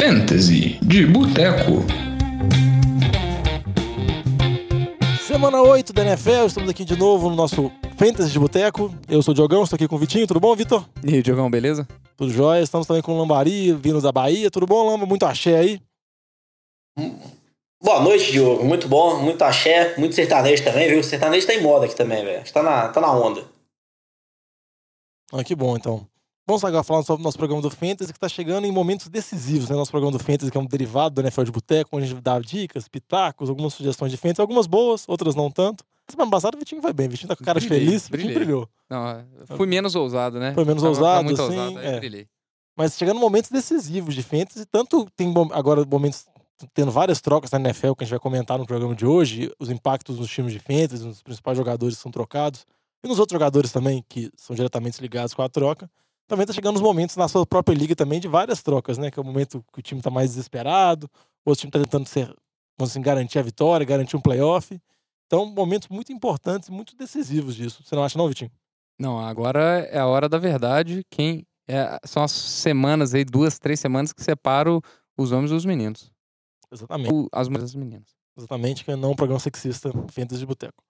Fantasy de Boteco. Semana 8 da NFL, estamos aqui de novo no nosso Fantasy de Boteco. Eu sou o Diogão, estou aqui com o Vitinho. Tudo bom, Vitor? E aí, Diogão, beleza? Tudo jóia. Estamos também com o Lambari, vindo da Bahia. Tudo bom, Lamba? Muito axé aí? Boa noite, Diogo. Muito bom, muito axé, muito sertanejo também, viu? Sertanejo tá em moda aqui também, velho. Tá na, tá na onda. Ah, que bom, então. Vamos agora falar sobre o nosso programa do Fantasy, que está chegando em momentos decisivos, né? Nosso programa do Fantasy, que é um derivado do NFL de Boteco, onde a gente dá dicas, pitacos, algumas sugestões de Fantasy, algumas boas, outras não tanto. Semana passada o Vitinho foi bem, o Vitinho tá com cara Brilhei, feliz, brilhei. brilhou. Não, fui menos ousado, né? Foi menos Tava- tava ousado, muito assim, ousado, é. brilhei. Mas chegando momentos decisivos de fantasy, tanto tem agora momentos tendo várias trocas na NFL que a gente vai comentar no programa de hoje, os impactos nos times de fantasy, nos principais jogadores que são trocados e nos outros jogadores também que são diretamente ligados com a troca. Também tá chegando os momentos na sua própria liga também de várias trocas, né? Que é o momento que o time tá mais desesperado, ou o time tá tentando ser, assim, garantir a vitória, garantir um playoff. Então, momentos muito importantes e muito decisivos disso. Você não acha não, Vitinho? Não, agora é a hora da verdade. Quem é, são as semanas aí, duas, três semanas que separam os homens dos meninos. Exatamente. O- As mulheres das meninas. Exatamente, que não é um programa sexista, Fantasy de Boteco.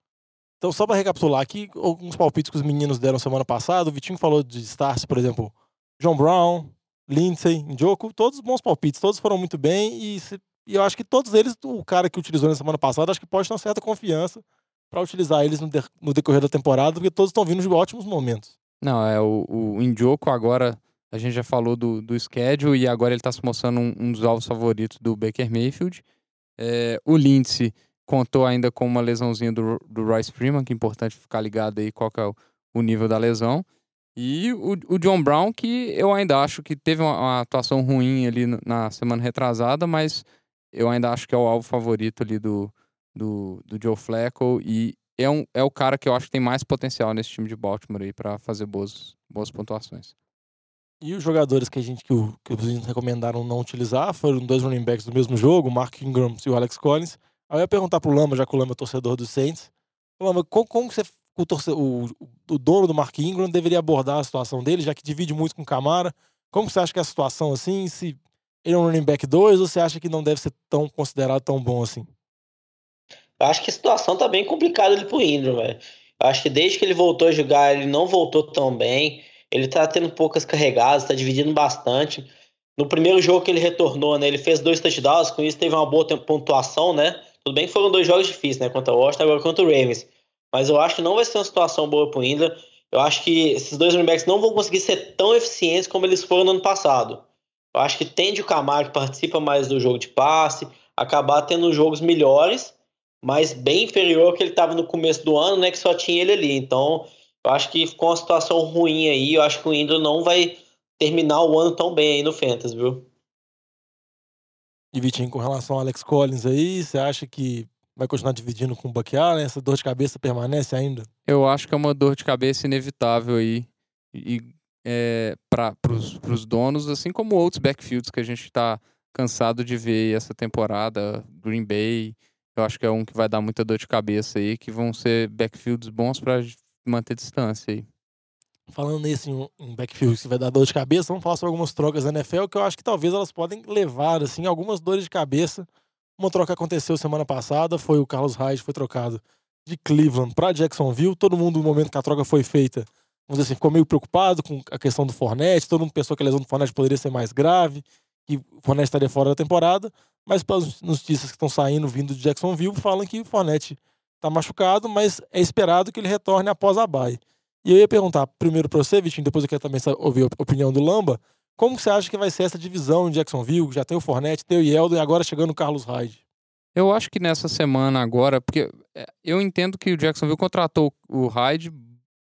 Então, só para recapitular aqui, alguns palpites que os meninos deram semana passada. O Vitinho falou de stars, por exemplo, John Brown, Lindsay, Njoku, todos bons palpites, todos foram muito bem e, se- e eu acho que todos eles, o cara que utilizou na semana passada, acho que pode ter uma certa confiança para utilizar eles no, de- no decorrer da temporada, porque todos estão vindo de ótimos momentos. Não, é o, o Indioco agora, a gente já falou do, do schedule e agora ele tá se mostrando um, um dos alvos favoritos do Baker Mayfield. É, o Lindsay contou ainda com uma lesãozinha do, do Royce Freeman, que é importante ficar ligado aí qual é o, nível da lesão. E o, o John Brown, que eu ainda acho que teve uma, uma atuação ruim ali na semana retrasada, mas eu ainda acho que é o alvo favorito ali do, do, do Joe Flacco e é, um, é o cara que eu acho que tem mais potencial nesse time de Baltimore aí para fazer boas, boas pontuações. E os jogadores que a gente que, o- que os recomendaram não utilizar foram dois running backs do mesmo jogo, Mark Ingram e o Alex Collins. Aí eu ia perguntar pro Lamba, já que o Lamba é torcedor dos Saints. Lamba, como, como você, o, torce- o, o dono do Mark Ingram deveria abordar a situação dele, já que divide muito com o Camara? Como você acha que é a situação assim? Se ele é um running back 2 ou você acha que não deve ser tão considerado tão bom assim? Eu acho que a situação tá bem complicada ali pro Ingram, velho. Eu acho que desde que ele voltou a jogar, ele não voltou tão bem. Ele tá tendo poucas carregadas, tá dividindo bastante. No primeiro jogo que ele retornou, né, ele fez dois touchdowns, com isso teve uma boa pontuação, né? Tudo bem que foram dois jogos difíceis, né? Contra o Washington agora contra o Ravens. Mas eu acho que não vai ser uma situação boa pro Ingram. Eu acho que esses dois running backs não vão conseguir ser tão eficientes como eles foram no ano passado. Eu acho que tende o Camaro que participa mais do jogo de passe, acabar tendo jogos melhores, mas bem inferior ao que ele estava no começo do ano, né? Que só tinha ele ali. Então, eu acho que ficou uma situação ruim aí. Eu acho que o Indro não vai terminar o ano tão bem aí no Fantasy, viu? E Vitinho, com relação ao Alex Collins aí, você acha que vai continuar dividindo com o Buck Allen? Essa dor de cabeça permanece ainda? Eu acho que é uma dor de cabeça inevitável aí e é, para os donos, assim como outros backfields que a gente está cansado de ver essa temporada, Green Bay, eu acho que é um que vai dar muita dor de cabeça aí, que vão ser backfields bons para manter distância aí. Falando nesse em, em backfield que vai dar dor de cabeça, vamos falar sobre algumas trocas da NFL que eu acho que talvez elas podem levar assim algumas dores de cabeça. Uma troca aconteceu semana passada, foi o Carlos Hyde foi trocado de Cleveland para Jacksonville. Todo mundo no momento que a troca foi feita, vamos dizer assim, ficou meio preocupado com a questão do Fournette, todo mundo pensou que a lesão do Fournette poderia ser mais grave, que o Fournette estaria fora da temporada, mas pelas notícias que estão saindo vindo de Jacksonville, falam que o Fournette está machucado, mas é esperado que ele retorne após a bye. E eu ia perguntar primeiro para você, Vitinho, depois eu quero também ouvir a opinião do Lamba. Como você acha que vai ser essa divisão em Jacksonville? Já tem o Fournette, tem o Yeldon e agora chegando o Carlos Hyde. Eu acho que nessa semana agora, porque é, eu entendo que o Jacksonville contratou o Hyde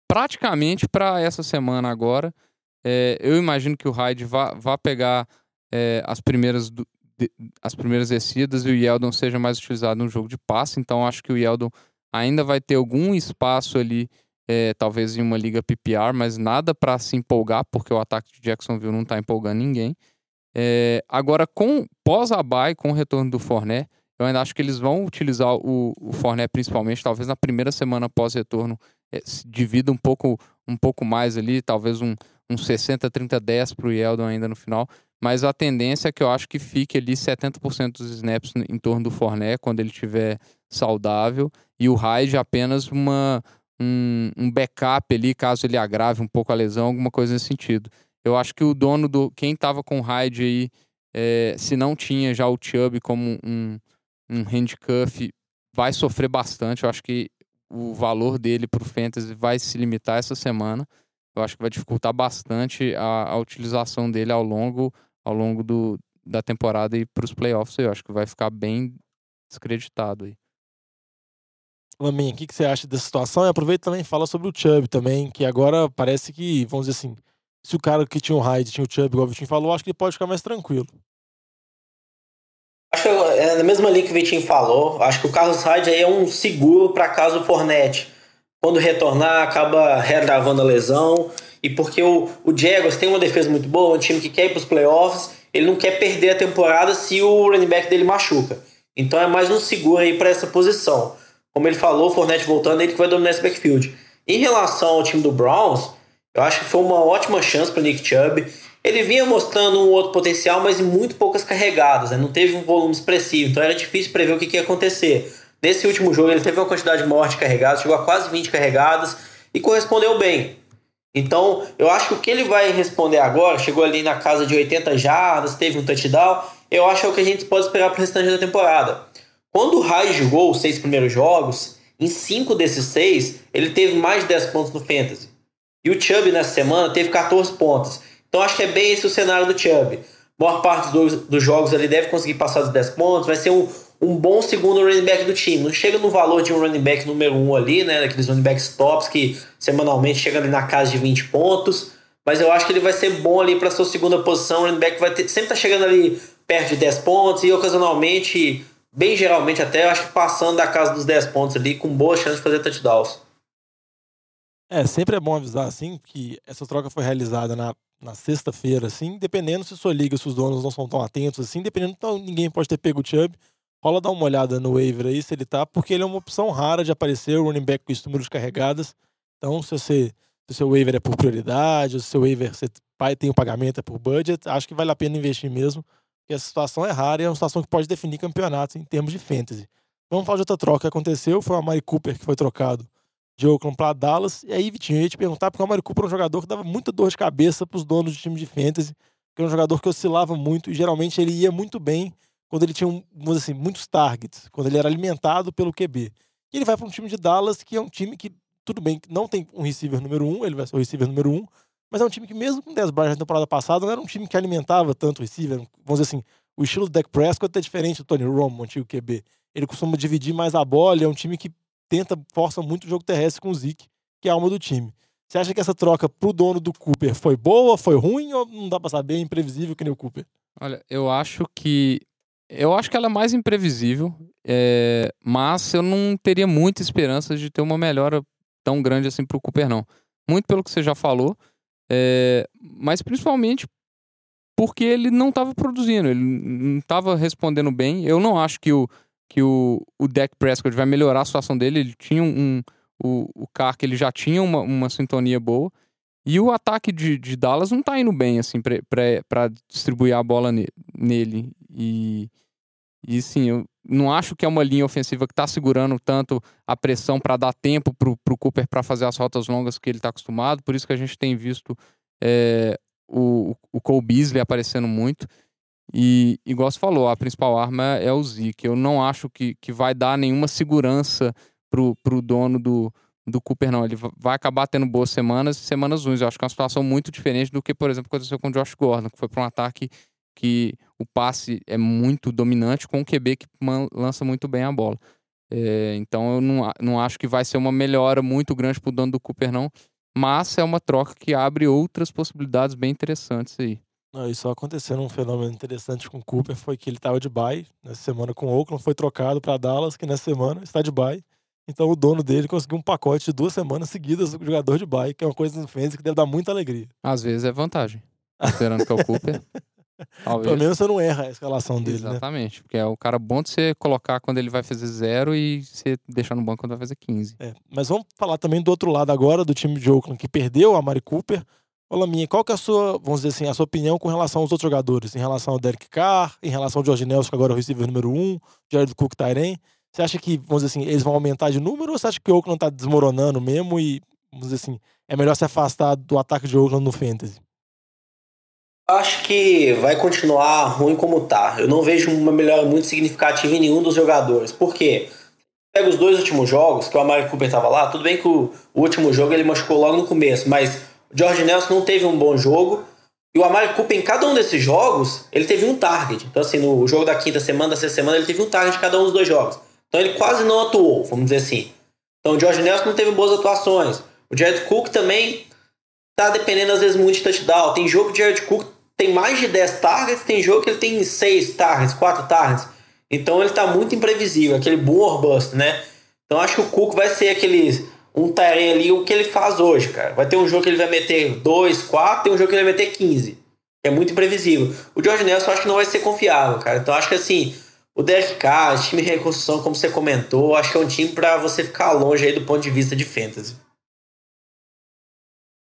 praticamente para essa semana agora. É, eu imagino que o Hyde vá, vá pegar é, as primeiras do- de- as primeiras descidas e o Yeldon seja mais utilizado no jogo de passe. Então acho que o Yeldon ainda vai ter algum espaço ali, é, talvez em uma liga PPR, mas nada para se empolgar, porque o ataque de Jacksonville não está empolgando ninguém. É, agora, com pós a com o retorno do Forné, eu ainda acho que eles vão utilizar o, o Forné principalmente, talvez na primeira semana pós-retorno, é, se divida um pouco, um pouco mais ali, talvez um, um 60, 30, 10 para o Yeldon ainda no final. mas a tendência é que eu acho que fique ali 70% dos snaps em torno do Forné quando ele estiver saudável e o Hyde apenas uma, um, um backup ali caso ele agrave um pouco a lesão, alguma coisa nesse sentido. Eu acho que o dono do. Quem estava com o Hyde aí, é, se não tinha já o Chubb como um, um handcuff, vai sofrer bastante. Eu acho que o valor dele para o Fantasy vai se limitar essa semana. Eu acho que vai dificultar bastante a, a utilização dele ao longo ao longo do, da temporada e para os playoffs, eu acho que vai ficar bem descreditado aí. Lamin, o que, você acha dessa situação? E aproveita também fala sobre o Chubb também, que agora parece que, vamos dizer assim, se o cara que tinha o Hyde tinha o Chubb, igual o Vitinho falou, acho que ele pode ficar mais tranquilo. Acho que é na mesma linha que o Vitinho falou. Acho que o Carlos Hyde aí é um seguro para caso o Fornette, quando retornar, acaba regravando a lesão e porque o, o Jaguars tem uma defesa muito boa, um time que quer ir para os playoffs, ele não quer perder a temporada se o running back dele machuca. Então é mais um seguro aí para essa posição. Como ele falou, o Fournette voltando, ele que vai dominar esse backfield. Em relação ao time do Browns, eu acho que foi uma ótima chance para Nick Chubb. Ele vinha mostrando um outro potencial, mas em muito poucas carregadas, né? não teve um volume expressivo, então era difícil prever o que, ia acontecer. Nesse último jogo, ele teve uma quantidade de carregadas, chegou a quase 20 carregadas e correspondeu bem. Então, eu acho que o que ele vai responder agora, chegou ali na casa de 80 jardas, teve um touchdown, eu acho que é o que a gente pode esperar para o restante da temporada. Quando o Rai jogou os seis primeiros jogos, em cinco desses seis, ele teve mais de 10 pontos no Fantasy. E o Chubb nessa semana teve 14 pontos. Então acho que é bem esse o cenário do Chubb. Maior parte dos, dos jogos ele deve conseguir passar dos 10 pontos, vai ser um, um bom segundo running back do time. Não chega no valor de um running back número 1 um ali, né? Aqueles running backs tops que semanalmente chegam ali na casa de 20 pontos. Mas eu acho que ele vai ser bom ali para sua segunda posição. O running back vai ter, sempre tá chegando ali perto de 10 pontos e ocasionalmente, bem geralmente até, eu acho que passando da casa dos 10 pontos ali, com boa chance de fazer touchdowns. É, sempre é bom avisar, assim, que essa troca foi realizada na, na sexta-feira, assim, dependendo se sua liga, se os donos não são tão atentos, assim, dependendo, então ninguém pode ter pego o Chubb rola dar uma olhada no waiver aí se ele tá, porque ele é uma opção rara de aparecer, o running back com esse número de carregadas. Então, se você se o seu waiver é por prioridade, se o seu waiver você tem o pagamento é por budget, acho que vale a pena investir mesmo, porque essa situação é rara e é uma situação que pode definir campeonatos em termos de fantasy. Vamos falar de outra troca que aconteceu, foi o Amari Cooper que foi trocado de Oakland para Dallas. E aí, Vitinho, eu ia te perguntar, porque o Amari Cooper é um jogador que dava muita dor de cabeça para os donos de time de fantasy, que é um jogador que oscilava muito e geralmente ele ia muito bem quando ele tinha, assim, muitos targets, quando ele era alimentado pelo QB. E ele vai para um time de Dallas, que é um time que, tudo bem, não tem um receiver número um, ele vai ser o receiver número um, mas é um time que, mesmo com 10 barras na temporada passada, não era um time que alimentava tanto o receiver. Vamos dizer assim, o estilo do Dak Prescott é diferente do Tony Romo, o antigo QB. Ele costuma dividir mais a bola, é um time que tenta, força muito o jogo terrestre com o Zeke, que é a alma do time. Você acha que essa troca pro dono do Cooper foi boa, foi ruim, ou não dá pra saber, é imprevisível que nem o Cooper? Olha, eu acho que eu acho que ela é mais imprevisível, é, mas eu não teria muita esperança de ter uma melhora tão grande assim para o Cooper, não. Muito pelo que você já falou, é, mas principalmente porque ele não estava produzindo, ele não estava respondendo bem. Eu não acho que o, que o, o Dak Prescott vai melhorar a situação dele. Ele tinha um. um o, o Carr, ele já tinha uma, uma sintonia boa. E o ataque de, de Dallas não tá indo bem, assim, para distribuir a bola ne, nele. E, e sim, eu não acho que é uma linha ofensiva que tá segurando tanto a pressão para dar tempo pro, pro Cooper para fazer as rotas longas que ele tá acostumado. Por isso que a gente tem visto é, o, o Cole Beasley aparecendo muito. E, igual você falou, a principal arma é o Zeke. Eu não acho que, que vai dar nenhuma segurança pro, pro dono do, do Cooper, não. Ele vai acabar tendo boas semanas e semanas ruins. Eu acho que é uma situação muito diferente do que, por exemplo, aconteceu com o Josh Gordon, que foi para um ataque que o passe é muito dominante com o QB que lança muito bem a bola. É, então eu não, não acho que vai ser uma melhora muito grande para o dono do Cooper, não. Mas é uma troca que abre outras possibilidades bem interessantes aí. Não, e só acontecendo um fenômeno interessante com o Cooper foi que ele estava de bye nessa semana com o Oakland, foi trocado para Dallas, que nessa semana está de bye. Então o dono dele conseguiu um pacote de duas semanas seguidas do jogador de bike, que é uma coisa no fantasy que deve dar muita alegria. Às vezes é vantagem. Esperando que é o Cooper. Talvez. Pelo menos você não erra a escalação dele, né? Exatamente, né? porque é o cara bom de você colocar quando ele vai fazer zero e você deixar no banco quando vai fazer 15. É, mas vamos falar também do outro lado agora, do time de Oakland, que perdeu a Mari Cooper. Olá, minha, qual que é a sua, vamos dizer assim, a sua opinião com relação aos outros jogadores? Em relação ao Derek Carr, em relação ao George Nelson, que agora é o receiver número um, Jared Cook Tyren. Você acha que, vamos dizer assim, eles vão aumentar de número ou você acha que o Oakland tá desmoronando mesmo e, vamos dizer assim, é melhor se afastar do ataque de Oakland no Fantasy? Acho que vai continuar ruim como tá. Eu não vejo uma melhora muito significativa em nenhum dos jogadores. Por quê? Pega os dois últimos jogos, que o Amari Cooper tava lá, tudo bem que o, o último jogo ele machucou logo no começo, mas o George Nelson não teve um bom jogo. E o Amari Cooper, em cada um desses jogos, ele teve um target. Então, assim, no jogo da quinta semana, da sexta semana, ele teve um target em cada um dos dois jogos. Então, ele quase não atuou, vamos dizer assim. Então, o George Nelson não teve boas atuações. O Jared Cook também tá dependendo, às vezes, muito de touchdown. Tem jogo o Jared Cook tem mais de 10 targets, tem jogo que ele tem 6 targets, 4 targets. Então, ele tá muito imprevisível, aquele boom or bust, né? Então, acho que o Cook vai ser aquele um Tyrene ali, o que ele faz hoje, cara. Vai ter um jogo que ele vai meter 2, 4, tem um jogo que ele vai meter 15. É muito imprevisível. O George Nelson acho que não vai ser confiável, cara. Então acho que assim, o Derek time de reconstrução, como você comentou, acho que é um time para você ficar longe aí do ponto de vista de fantasy.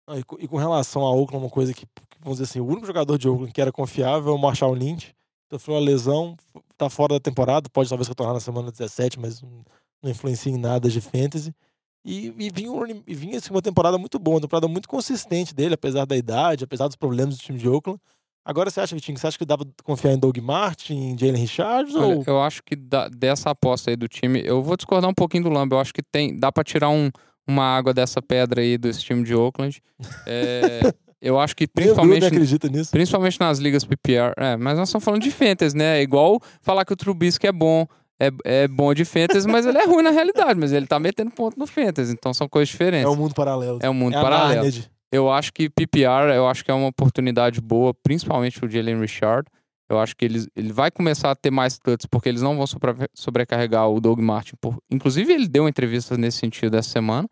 Ah, e, com relação a Oakland, uma coisa que, vamos dizer assim, o único jogador de Oakland que era confiável é o Marshall Lynch. Sofreu uma lesão, tá fora da temporada, pode talvez retornar na semana 17, mas não influencia em nada de fantasy. E, e, vinha, e vinha assim, uma temporada muito boa, uma temporada muito consistente dele, apesar da idade, apesar dos problemas do time de Oakland. Agora você acha, Vitinho, você acha que dá pra confiar em Doug Martin, em Jalen Richards? Olha, ou... Eu acho que da, dessa aposta aí do time, eu vou discordar um pouquinho do Lamb. Eu acho que tem, dá para tirar um, uma água dessa pedra aí desse time de Oakland. É, eu acho que principalmente, acredita nisso. principalmente nas ligas PPR. É, mas nós estamos falando de fantasy, né? É igual falar que o Trubisky é bom é, é bom de fantasy, mas ele é ruim na realidade. Mas ele tá metendo ponto no fantasy, então são coisas diferentes. É um mundo paralelo. É um mundo é paralelo. Eu acho que PPR, eu acho que é uma oportunidade boa, principalmente pro Jalen Richard. Eu acho que ele, ele vai começar a ter mais tuts, porque eles não vão sobre, sobrecarregar o Doug Martin. Por, inclusive, ele deu uma entrevista nesse sentido essa semana.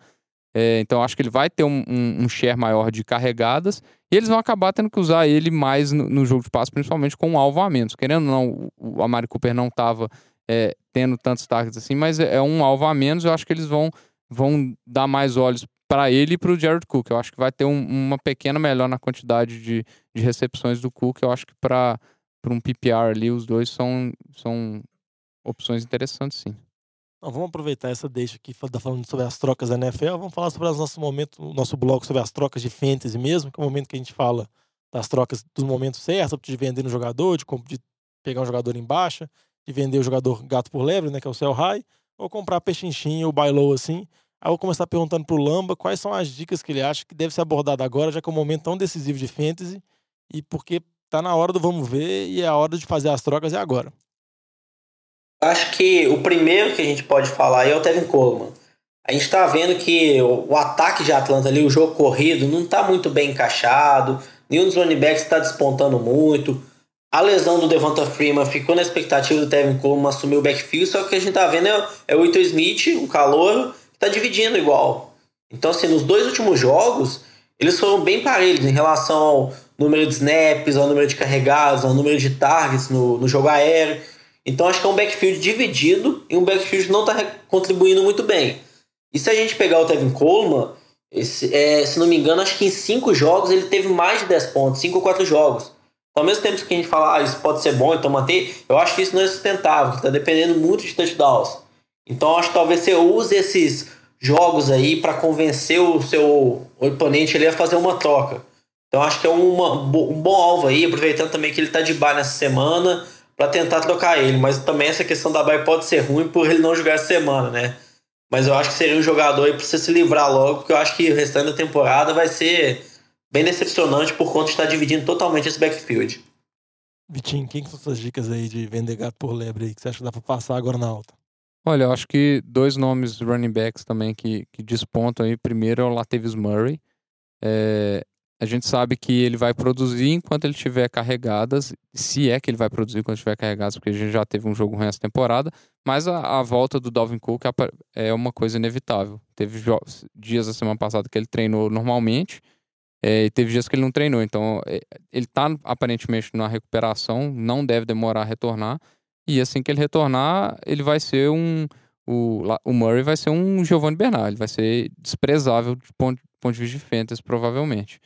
É, então, acho que ele vai ter um, um, um, share maior de carregadas. E eles vão acabar tendo que usar ele mais no, no jogo de passe, principalmente com um alvo a menos. Querendo ou não, o Amari Cooper não estava é, tendo tantos targets assim, mas é, é um alvo a menos. Eu acho que eles vão, vão dar mais olhos para ele e para o Jared Cook. Eu acho que vai ter um, uma pequena melhor na quantidade de, de recepções do Cook. Eu acho que para um PPR ali, os dois são, são opções interessantes, sim. Vamos aproveitar essa deixa aqui, falando sobre as trocas da NFL. Vamos falar sobre o nosso momento, o nosso bloco sobre as trocas de fantasy mesmo, que é o momento que a gente fala das trocas dos momentos certos, de vender um jogador, de, de pegar um jogador em baixa de vender o jogador gato por lebre, né, que é o Cell High, ou comprar peixinchinho ou buy low assim. Aí eu vou começar perguntando pro Lamba quais são as dicas que ele acha que deve ser abordado agora, já que é um momento tão decisivo de fantasy, e porque tá na hora do vamos ver e é a hora de fazer as trocas é agora. Acho que o primeiro que a gente pode falar é o Tevin Coleman. A gente tá vendo que o ataque de Atlanta ali, o jogo corrido, não tá muito bem encaixado, nenhum dos running backs está despontando muito. A lesão do Devonta Freeman ficou na expectativa do Tevin Coleman assumir o backfield, só que o que a gente tá vendo é, é o Ito Smith, um calor, que tá dividindo igual. Então, assim, nos dois últimos jogos, eles foram bem parelhos em relação ao número de snaps, ao número de carregados, ao número de targets no, no jogo aéreo. Então, acho que é um backfield dividido e um backfield não está contribuindo muito bem. E se a gente pegar o Tevin Coleman, esse, é, se não me engano, acho que em cinco jogos ele teve mais de 10 pontos, 5 ou 4 jogos. Então, ao mesmo tempo que a gente fala, ah, isso pode ser bom, então manter, eu acho que isso não é sustentável, está dependendo muito de touchdowns. Então, acho que talvez você use esses jogos aí para convencer o seu oponente ali a fazer uma troca. Então, acho que é uma, um bom alvo aí, aproveitando também que ele está de bye nessa semana, para tentar trocar ele. Mas também essa questão da bye pode ser ruim por ele não jogar essa semana, né? Mas eu acho que seria um jogador aí para você se livrar logo, porque eu acho que o restante da temporada vai ser bem decepcionante por conta de estar dividindo totalmente esse backfield. Vitinho, quem são suas dicas aí de vender gato por lebre aí que você acha que dá para passar agora na alta? Olha, eu acho que dois nomes running backs também que, que despontam aí. Primeiro é o Latavius Murray. É, a gente sabe que ele vai produzir enquanto ele tiver carregadas, se é que ele vai produzir enquanto tiver carregadas, porque a gente já teve um jogo ruim essa temporada, mas a, a volta do Dalvin Cook é uma coisa inevitável. Teve dias a semana passada que ele treinou normalmente, é, e teve dias que ele não treinou, então é, ele está aparentemente na recuperação, não deve demorar a retornar. E assim que ele retornar, ele vai ser um. O, o Murray vai ser um Giovanni Bernard, ele vai ser desprezável de ponto, ponto de vista de fantasy, provavelmente.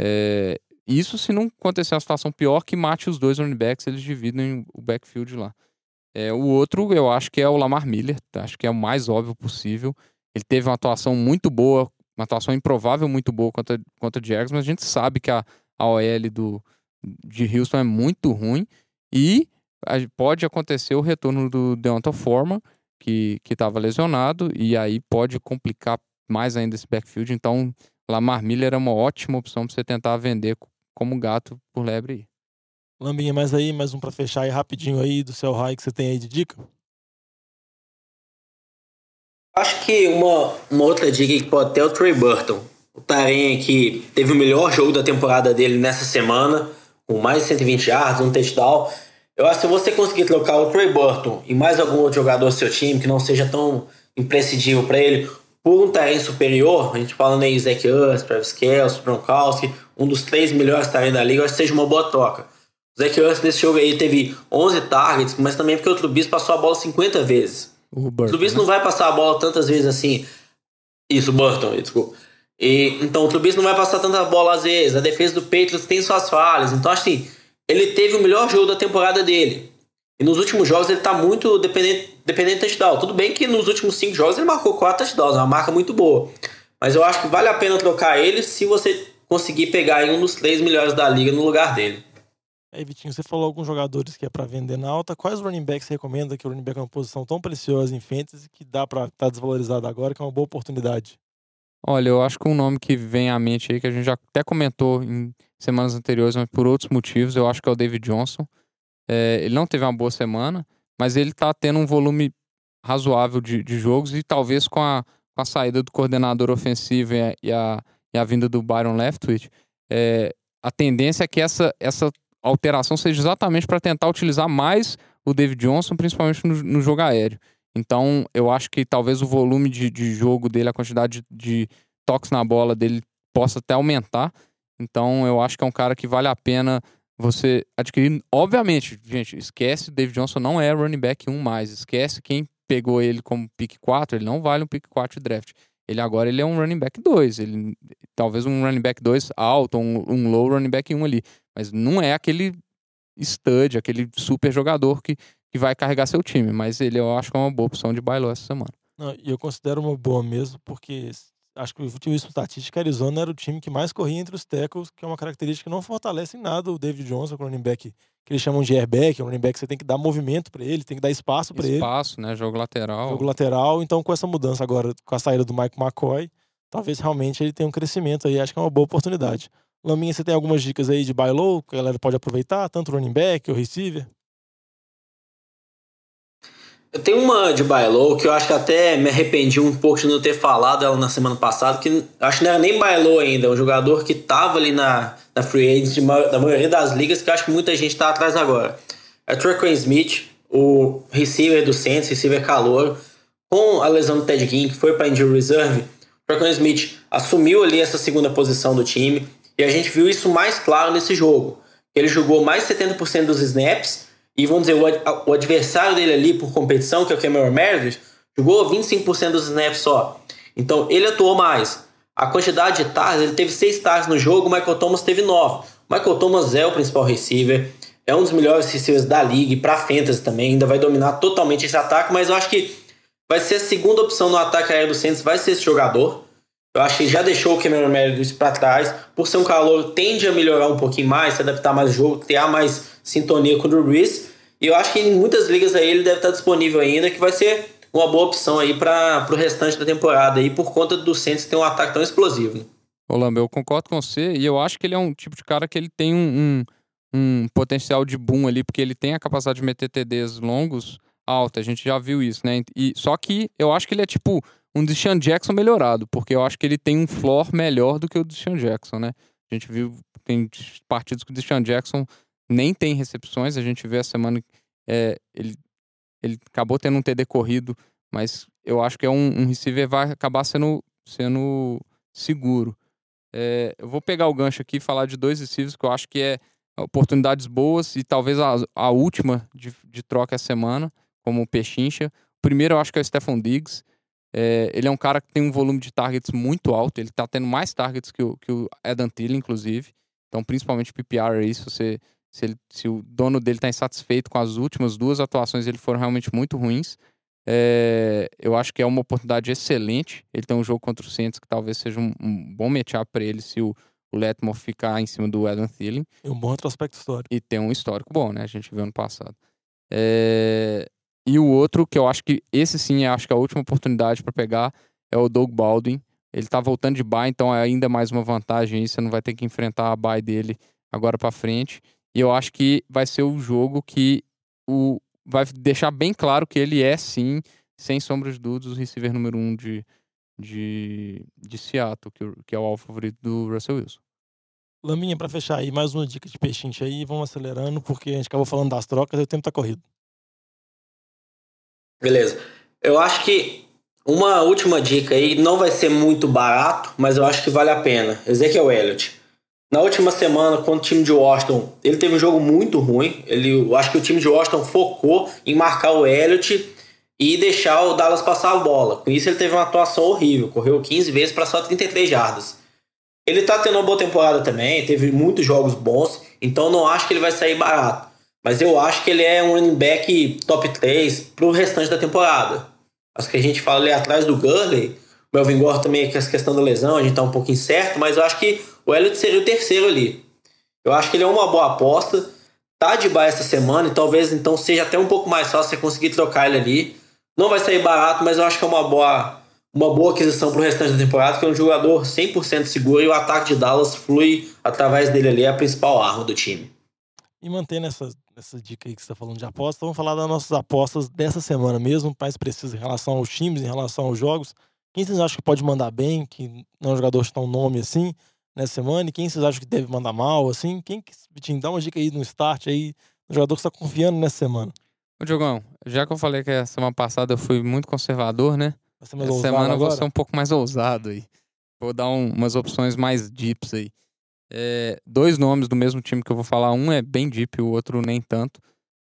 É, isso se não acontecer uma situação pior que mate os dois running backs, eles dividem o backfield lá. É, o outro, eu acho que é o Lamar Miller, tá? acho que é o mais óbvio possível. Ele teve uma atuação muito boa, uma atuação improvável muito boa contra, contra o Jags, mas a gente sabe que a, a OL do, de Houston é muito ruim e pode acontecer o retorno do Deonta Forma, que estava lesionado, e aí pode complicar mais ainda esse backfield. Então, Lamar Miller é uma ótima opção para você tentar vender como gato por lebre aí. Lambinha, mais aí, mais um para fechar aí rapidinho aí do seu high que você tem aí de dica? Acho que uma, uma outra dica que pode ter é o Trey Burton. O Taren que teve o melhor jogo da temporada dele nessa semana, com mais de 120 yards, um touchdown. Eu acho que se você conseguir trocar o Trey Burton e mais algum outro jogador do seu time que não seja tão imprescindível para ele, por um Tyrene superior, a gente fala em Zach Ertz, Travis Kelce, Gronkowski, um dos três melhores Tyrene da liga, eu acho que seja uma boa troca. O Zach Ertz nesse jogo aí teve 11 targets, mas também porque o Trubisky passou a bola 50 vezes. O, Burton, o Trubisky né? não vai passar a bola tantas vezes assim. Isso, Burton, desculpa. E, então o Trubisky não vai passar tanta bola às vezes. A defesa do Patriots tem suas falhas. Então, assim, ele teve o melhor jogo da temporada dele. E nos últimos jogos ele está muito dependente, dependente de touchdown. Tudo bem que nos últimos cinco jogos ele marcou quatro touchdowns, é uma marca muito boa. Mas eu acho que vale a pena trocar ele se você conseguir pegar um dos três melhores da liga no lugar dele. Aí, Vitinho, você falou alguns jogadores que é para vender na alta. Quais running backs você recomenda que o running back é uma posição tão preciosa em fantasy que dá para estar tá desvalorizado agora, que é uma boa oportunidade? Olha, eu acho que um nome que vem à mente aí, que a gente já até comentou em semanas anteriores, mas por outros motivos, eu acho que é o David Johnson. É, ele não teve uma boa semana, mas ele tá tendo um volume razoável de, de jogos e talvez com a, com a saída do coordenador ofensivo e a, e a, e a vinda do Byron Leftwich, é, a tendência é que essa, essa alteração seja exatamente para tentar utilizar mais o David Johnson, principalmente no, no jogo aéreo. Então, eu acho que talvez o volume de, de jogo dele, a quantidade de, de toques na bola dele possa até aumentar. Então, eu acho que é um cara que vale a pena você adquirir. Obviamente, gente, esquece, David Johnson não é running back 1 mais. Esquece quem pegou ele como pick 4, ele não vale um pick 4 de draft. Ele agora ele é um running back 2. Ele, talvez um running back 2 alto, um, um low running back 1 ali. Mas não é aquele stud, aquele super jogador que que vai carregar seu time, mas ele eu acho que é uma boa opção de bailou essa semana. Não, e eu considero uma boa mesmo, porque acho que o último estatística, Arizona era o time que mais corria entre os tackles, que é uma característica que não fortalece em nada o David Johnson, o running back que eles chamam de airbag, é um running back que você tem que dar movimento para ele, tem que dar espaço para ele. Espaço, né? Jogo lateral. Jogo lateral. Então, com essa mudança agora, com a saída do Mike McCoy, talvez realmente ele tenha um crescimento aí. Acho que é uma boa oportunidade. Laminha, você tem algumas dicas aí de buy low que a galera pode aproveitar, tanto o running back ou receiver? Eu tenho uma de Bailou que eu acho que até me arrependi um pouco de não ter falado ela na semana passada, que acho que não era nem Bailou ainda, é um jogador que estava ali na, na free agent da maioria das ligas, que acho que muita gente está atrás agora. É Trequan Smith, o receiver do Saints, receiver calor, com a lesão do Ted King, que foi para injury reserve, Trequan Smith assumiu ali essa segunda posição do time, e a gente viu isso mais claro nesse jogo. Ele jogou mais 70% dos snaps e vamos dizer, o, adversário dele ali por competição, que é o Cameron Meredith, jogou 25% dos snaps só. Então ele atuou mais. A quantidade de targets, ele teve 6 targets no jogo, o Michael Thomas teve 9. O Michael Thomas é o principal receiver, é um dos melhores receivers da liga e para fantasy também, ainda vai dominar totalmente esse ataque, mas eu acho que vai ser a segunda opção no ataque aéreo do Santos, vai ser esse jogador. Eu acho que já deixou o Cameron Meredith para trás. Por ser um calor, tende a melhorar um pouquinho mais, se adaptar mais ao jogo, ter mais sintonia com o Drew Brees. E eu acho que em muitas ligas aí ele deve estar disponível ainda, que vai ser uma boa opção aí para o restante da temporada aí, por conta do Saints ter um ataque tão explosivo. Né? Ô eu concordo com você e eu acho que ele é um tipo de cara que ele tem um, um, um potencial de boom ali, porque ele tem a capacidade de meter TDs longos alta, a gente já viu isso, né? E, só que eu acho que ele é tipo um Deshaun Jackson melhorado, porque eu acho que ele tem um floor melhor do que o Deshaun Jackson, né? A gente viu, tem partidos que o Deshaun Jackson nem tem recepções. A gente vê a semana. É, ele, ele acabou tendo um TD corrido, mas eu acho que é um, um receiver vai acabar sendo, sendo seguro. É, eu vou pegar o gancho aqui e falar de dois receivers que eu acho que é oportunidades boas e talvez a, a última de, de troca essa semana, como o Pechincha. Primeiro eu acho que é o Stephon Diggs. É, ele é um cara que tem um volume de targets muito alto. Ele tá tendo mais targets que o, que o Adam Thielen, inclusive. Então, principalmente PPR aí, se, você, se, ele, se o dono dele tá insatisfeito com as últimas duas atuações, ele foram realmente muito ruins. É, eu acho que é uma oportunidade excelente. Ele tem um jogo contra o Saints que talvez seja um, um bom matchup para ele se o, o Letmore ficar em cima do Adam Thielen. E um bom retrospecto histórico. E tem um histórico bom, né? A gente viu ano passado. É, e o outro, que eu acho que esse sim, acho que é a última oportunidade para pegar, é o Doug Baldwin. Ele tá voltando de bye, então é ainda mais uma vantagem aí. Você não vai ter que enfrentar a bye dele agora para frente. E eu acho que vai ser o jogo que o, vai deixar bem claro que ele é, sim, sem sombra de dúvidas, o receiver número um de, de, de Seattle, que, que é o alvo favorito do Russell Wilson. Laminha, para fechar aí, mais uma dica de peixinho aí, vamos acelerando, porque a gente acabou falando das trocas e o tempo tá corrido. Beleza. Eu acho que uma última dica aí, não vai ser muito barato, mas eu acho que vale a pena. Ezekiel Elliott. Na última semana, quando o time de Washington, ele teve um jogo muito ruim. Ele, eu acho que o time de Washington focou em marcar o Elliott e deixar o Dallas passar a bola. Com isso, ele teve uma atuação horrível. Correu 15 vezes para só 33 jardas. Ele tá tendo uma boa temporada também, teve muitos jogos bons, então não acho que ele vai sair barato. Mas eu acho que ele é um running back top 3 pro restante da temporada. Acho que a gente fala ali atrás do Gurley, o Melvin Gore também, que essa questão da lesão, a gente tá um pouco incerto, mas eu acho que o Elliott seria o terceiro ali. Eu acho que ele é uma boa aposta. Tá de baixo essa semana e talvez então seja até um pouco mais fácil você conseguir trocar ele ali. Não vai sair barato, mas eu acho que é uma boa, uma boa aquisição para o restante da temporada, que é um jogador 100% seguro e o ataque de Dallas flui através dele ali, é a principal arma do time. E mantendo essa, essa dica aí que você está falando de aposta, vamos falar das nossas apostas dessa semana mesmo, mais preciso em relação aos times, em relação aos jogos. Quem vocês acham que pode mandar bem, que não é um jogador de tão nome assim? nessa semana? E quem vocês acham que deve mandar mal, assim? Quem que, Vitinho, dá uma dica aí no start aí, no jogador que está confiando nessa semana. Ô, Diogão, já que eu falei que a semana passada eu fui muito conservador, né? Essa semana eu vou ser um pouco mais ousado aí. Vou dar um, umas opções mais deeps aí. É, dois nomes do mesmo time que eu vou falar, um é bem deep, o outro nem tanto.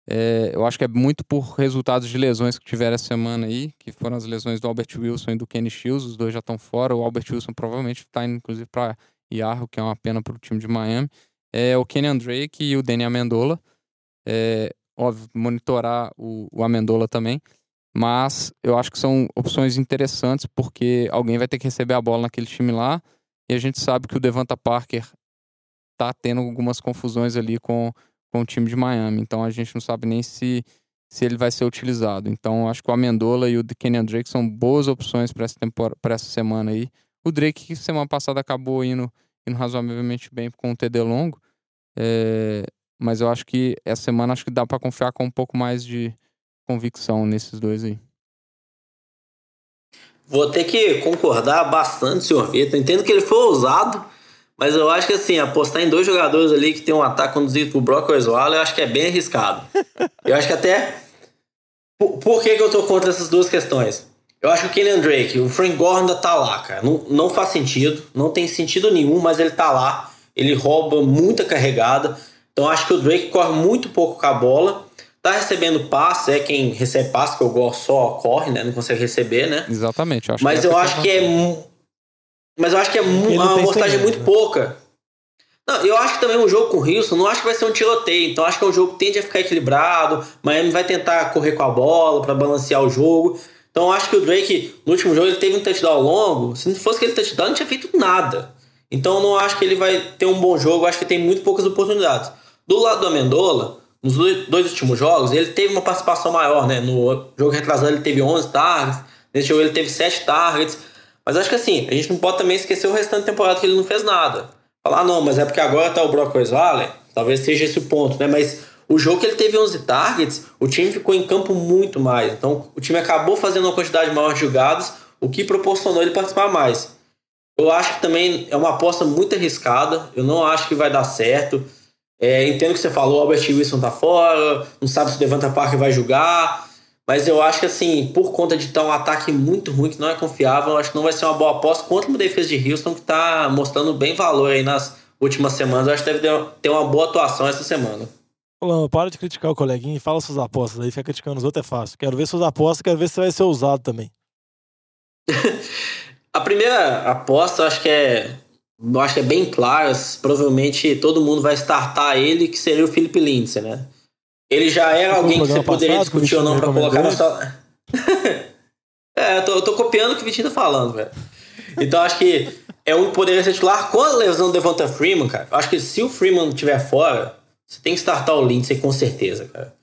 É, eu acho que é muito por resultados de lesões que tiveram essa semana aí, que foram as lesões do Albert Wilson e do Kenny Shields, os dois já estão fora. O Albert Wilson provavelmente está indo, inclusive, para Yarro, que é uma pena para o time de Miami, é o Kenyan Drake e o Danny Amendola. É, óbvio, monitorar o, o Amendola também. Mas eu acho que são opções interessantes porque alguém vai ter que receber a bola naquele time lá. E a gente sabe que o Devonta Parker tá tendo algumas confusões ali com, com o time de Miami. Então a gente não sabe nem se, se ele vai ser utilizado. Então acho que o Amendola e o Kenyan Drake são boas opções para essa, temporada, essa semana aí. O Drake, que semana passada acabou indo, indo razoavelmente bem com o TD longo. É, mas eu acho que essa semana acho que dá para confiar com um pouco mais de convicção nesses dois aí. Vou ter que concordar bastante, senhor Vitor. Entendo que ele foi ousado, mas eu acho que assim, apostar em dois jogadores ali que tem um ataque conduzido por Brock Osweiler, eu acho que é bem arriscado. eu acho que até. Por, por que, que eu tô contra essas duas questões? Eu acho que o Kenyan Drake, o Frank Gore ainda tá lá, cara. Não, não faz sentido, não tem sentido nenhum, mas ele tá lá. Ele rouba muita carregada. Então acho que o Drake corre muito pouco com a bola. Tá recebendo passe, é quem recebe passe, que o Gore só corre, né? Não consegue receber, né? Exatamente. Eu mas eu acho que é. Mas eu acho que é uma amostagem muito né? pouca. Não, eu acho que também um jogo com o Houston, não acho que vai ser um tiroteio. Então acho que é um jogo que tende a ficar equilibrado. Miami vai tentar correr com a bola para balancear o jogo. Então acho que o Drake, no último jogo, ele teve um touchdown longo. Se não fosse aquele touchdown, não tinha feito nada. Então eu não acho que ele vai ter um bom jogo. Acho que tem muito poucas oportunidades. Do lado do Amendola, nos dois últimos jogos, ele teve uma participação maior, né? No jogo retrasado ele teve 11 targets, nesse jogo ele teve 7 targets. Mas acho que assim, a gente não pode também esquecer o restante da temporada que ele não fez nada. Falar, não, mas é porque agora tá o Brock Osweiler, talvez seja esse o ponto, né? Mas o jogo que ele teve 11 targets, o time ficou em campo muito mais. Então, o time acabou fazendo uma quantidade maior de jogadas, o que proporcionou ele participar mais. Eu acho que também é uma aposta muito arriscada. Eu não acho que vai dar certo. É, entendo que você falou, Albert Wilson tá fora, não sabe se o Devanta Parker vai jogar. Mas eu acho que, assim, por conta de estar um ataque muito ruim, que não é confiável, eu acho que não vai ser uma boa aposta contra uma defesa de Houston que está mostrando bem valor aí nas últimas semanas. Eu acho que deve ter uma boa atuação essa semana. Lama, para de criticar o coleguinha e fala suas apostas aí, fica criticando os outros é fácil. Quero ver suas apostas, quero ver se você vai ser ousado também. a primeira aposta, acho que é. Eu acho que é bem clara. Provavelmente todo mundo vai startar ele, que seria o Felipe Lindsay, né? Ele já era alguém que você poderia passado, discutir ou não para colocar na sua. é, eu tô, eu tô, copiando o que o Vitinho tá falando, velho. Então acho que é um que poderia ser titular com a lesão do Devonta Freeman, cara. Eu acho que se o Freeman estiver fora, você tem que startar o Lindsay com certeza, cara.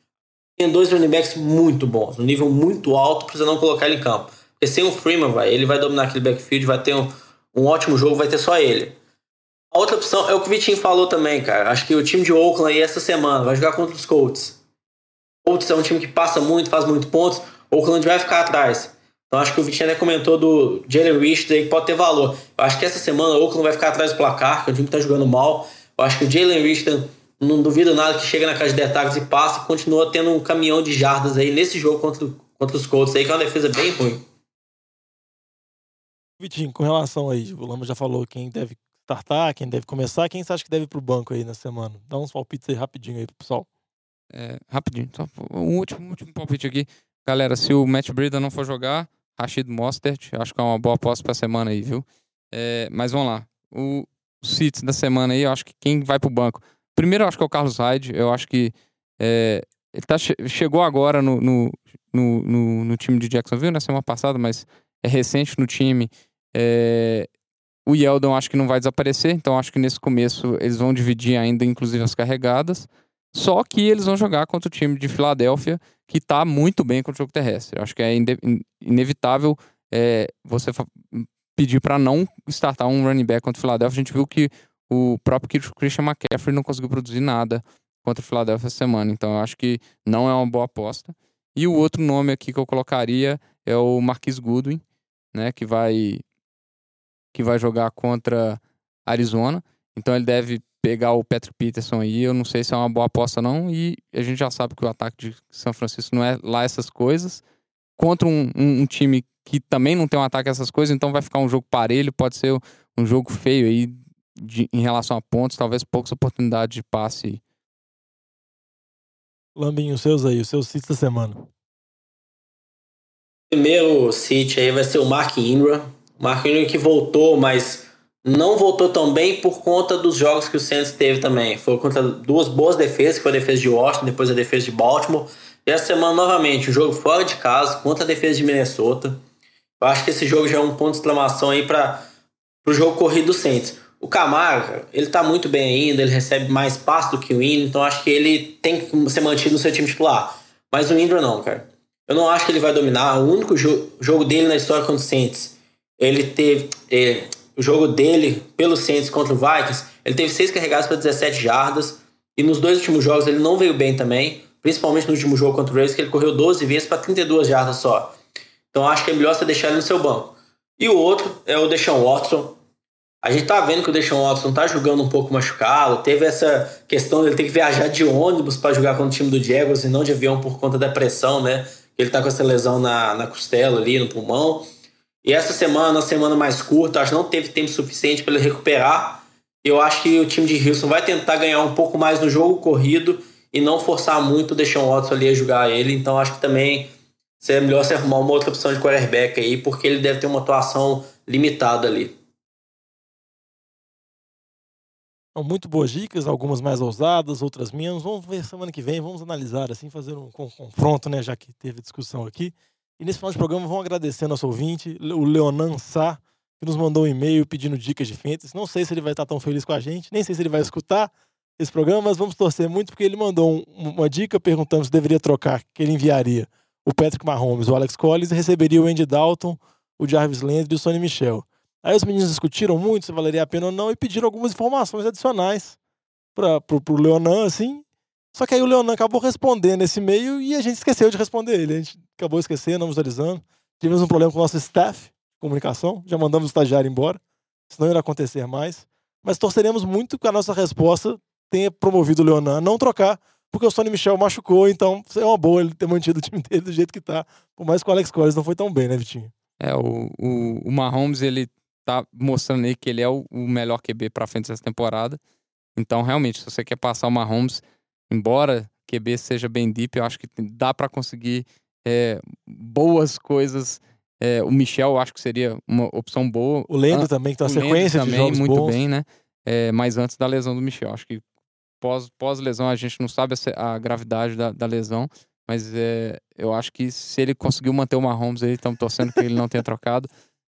Tem dois running backs muito bons, um nível muito alto, precisa não colocar ele em campo. Porque sem o Freeman, vai, ele vai dominar aquele backfield, vai ter um, um ótimo jogo, vai ter só ele. A outra opção é o que o Vitinho falou também, cara. Acho que o time de Oakland aí essa semana vai jogar contra os Colts. Colts é um time que passa muito, faz muito pontos. Oakland vai ficar atrás. Então acho que o Vitinho até comentou do Jalen Richard aí que pode ter valor. Eu acho que essa semana o Oakland vai ficar atrás do placar, que o time tá jogando mal. Eu acho que o Jalen Richard não duvido nada que chega na caixa de detalhes e passa continua tendo um caminhão de jardas aí nesse jogo contra, contra os Colts aí, que é uma defesa bem ruim. Vitinho, com relação aí, o Lama já falou quem deve startar, quem deve começar, quem você acha que deve ir pro banco aí na semana? Dá uns palpites aí rapidinho aí pro pessoal. É, rapidinho, só um último, último palpite aqui. Galera, se o Matt Breida não for jogar, Rashid Mostert, acho que é uma boa aposta pra semana aí, viu? É, mas vamos lá. O, Seats da semana aí, eu acho que quem vai pro banco. Primeiro, eu acho que é o Carlos Hyde. Eu acho que é, ele tá, chegou agora no, no, no, no, time de Jacksonville na semana passada, mas é recente no time. É, o Yeldon acho que não vai desaparecer, então acho que nesse começo eles vão dividir ainda, inclusive, as carregadas. Só que eles vão jogar contra o time de Filadélfia, que está muito bem contra o jogo terrestre. Acho que é inevitável é, você pedir para não startar um running back contra o Filadélfia. A gente viu que o próprio Christian McCaffrey não conseguiu produzir nada contra o Philadelphia essa semana. Então eu acho que não é uma boa aposta. E o outro nome aqui que eu colocaria é o Marquis Goodwin, né, que vai que vai jogar contra Arizona. Então ele deve pegar o Patrick Peterson aí. Eu não sei se é uma boa aposta não. E a gente já sabe que o ataque de São Francisco não é lá essas coisas. Contra um, um, um time que também não tem um ataque a essas coisas, então vai ficar um jogo parelho, pode ser um jogo feio aí de, em relação a pontos, talvez poucas oportunidades de passe. Lambinho, os seus aí, os seus City da semana. Primeiro City aí vai ser o Mark Ingram. O Mark Ingram que voltou, mas não voltou tão bem por conta dos jogos que o Saints teve também. Foi contra duas boas defesas, que foi a defesa de Washington, depois a defesa de Baltimore. E essa semana, novamente, o jogo fora de casa contra a defesa de Minnesota. Eu acho que esse jogo já é um ponto de exclamação aí para o jogo corrido do Saints. O Camargo, ele tá muito bem ainda, ele recebe mais passo do que o Indra, então acho que ele tem que ser mantido no seu time titular. Mas o Indra não, cara. Eu não acho que ele vai dominar. O único jo jogo dele na história contra o Saints, ele teve. É, o jogo dele pelo Saints contra o Vikings, ele teve seis carregados para 17 jardas. E nos dois últimos jogos ele não veio bem também. Principalmente no último jogo contra o Ravens, que ele correu 12 vezes para 32 jardas só. Então acho que é melhor você deixar ele no seu banco. E o outro é o Deshaun Watson. A gente tá vendo que o Deshaun Watson tá jogando um pouco machucado. Teve essa questão dele ter que viajar de ônibus para jogar contra o time do Jaguars e não de avião por conta da pressão, né? Ele tá com essa lesão na, na costela ali, no pulmão. E essa semana, uma semana mais curta, acho que não teve tempo suficiente para ele recuperar. Eu acho que o time de Houston vai tentar ganhar um pouco mais no jogo corrido e não forçar muito o Deshaun Watson ali a jogar ele. Então acho que também seria melhor você arrumar uma outra opção de quarterback aí, porque ele deve ter uma atuação limitada ali. São muito boas dicas, algumas mais ousadas, outras menos. Vamos ver semana que vem, vamos analisar, assim, fazer um confronto, né, já que teve discussão aqui. E nesse final de programa, vamos agradecer nosso ouvinte, o Leonan Sá, que nos mandou um e-mail pedindo dicas de fantasy. Não sei se ele vai estar tão feliz com a gente, nem sei se ele vai escutar esse programa, mas vamos torcer muito porque ele mandou um, uma dica perguntando se deveria trocar, que ele enviaria o Patrick Mahomes, o Alex Collins e receberia o Andy Dalton, o Jarvis Landry e o Sonny Michel. Aí os meninos discutiram muito se valeria a pena ou não e pediram algumas informações adicionais para pro Leonan, assim. Só que aí o Leonan acabou respondendo esse e-mail e a gente esqueceu de responder ele. A gente acabou esquecendo, não visualizando. Tivemos um problema com o nosso staff comunicação, já mandamos o estagiário embora, senão irá acontecer mais. Mas torceremos muito que a nossa resposta tenha promovido o Leonan não trocar, porque o Sonny Michel machucou, então é uma boa ele ter mantido o time dele do jeito que tá. Por mais que o Alex Collins não foi tão bem, né, Vitinho? É, o, o, o Mahomes, ele tá mostrando aí que ele é o, o melhor QB para frente dessa temporada. Então, realmente, se você quer passar o Mahomes, embora QB seja bem deep, eu acho que dá para conseguir é, boas coisas É, o Michel eu acho que seria uma opção boa. O Lendo An- também, que tem uma o Lendo sequência de também, jogos muito bons. bem, né? É, mas antes da lesão do Michel. Acho que pós, pós-lesão a gente não sabe a, a gravidade da, da lesão, mas é, eu acho que se ele conseguiu manter o Mahomes aí, estamos torcendo que ele não tenha trocado,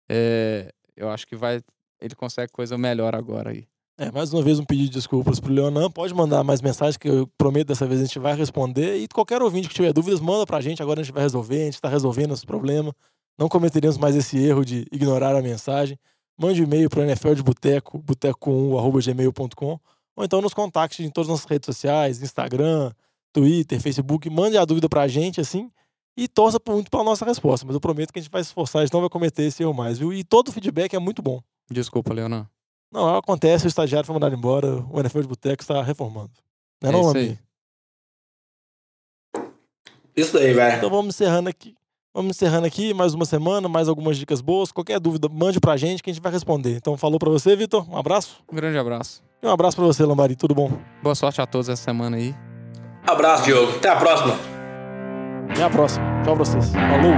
é, eu acho que vai, ele consegue coisa melhor agora aí. É, mais uma vez um pedido de desculpas pro Leonan. Pode mandar mais mensagens que eu prometo dessa vez a gente vai responder. E qualquer ouvinte que tiver dúvidas, manda pra gente. Agora a gente vai resolver, a gente tá resolvendo esse problema. Não cometeremos mais esse erro de ignorar a mensagem. Mande um e-mail pro NFL de Boteco, boteco1.gmail.com ou então nos contacte em todas as nossas redes sociais, Instagram, Twitter, Facebook. Mande a dúvida pra gente, assim, e torça muito pela nossa resposta. Mas eu prometo que a gente vai se esforçar, a gente não vai cometer esse erro mais, viu? E todo o feedback é muito bom. Desculpa, Leonan. Não, acontece, o estagiário foi mandado embora, o NFL de Boteco está reformando. Não é, É não, isso aí. Isso aí, velho. Então vamos encerrando aqui. Vamos encerrando aqui, mais uma semana, mais algumas dicas boas. Qualquer dúvida, mande pra gente que a gente vai responder. Então falou pra você, Vitor. Um abraço. Um grande abraço. E um abraço pra você, Lambari. Tudo bom? Boa sorte a todos essa semana aí. Abraço, Diogo. Até a próxima. Até a próxima. Tchau pra vocês. Falou.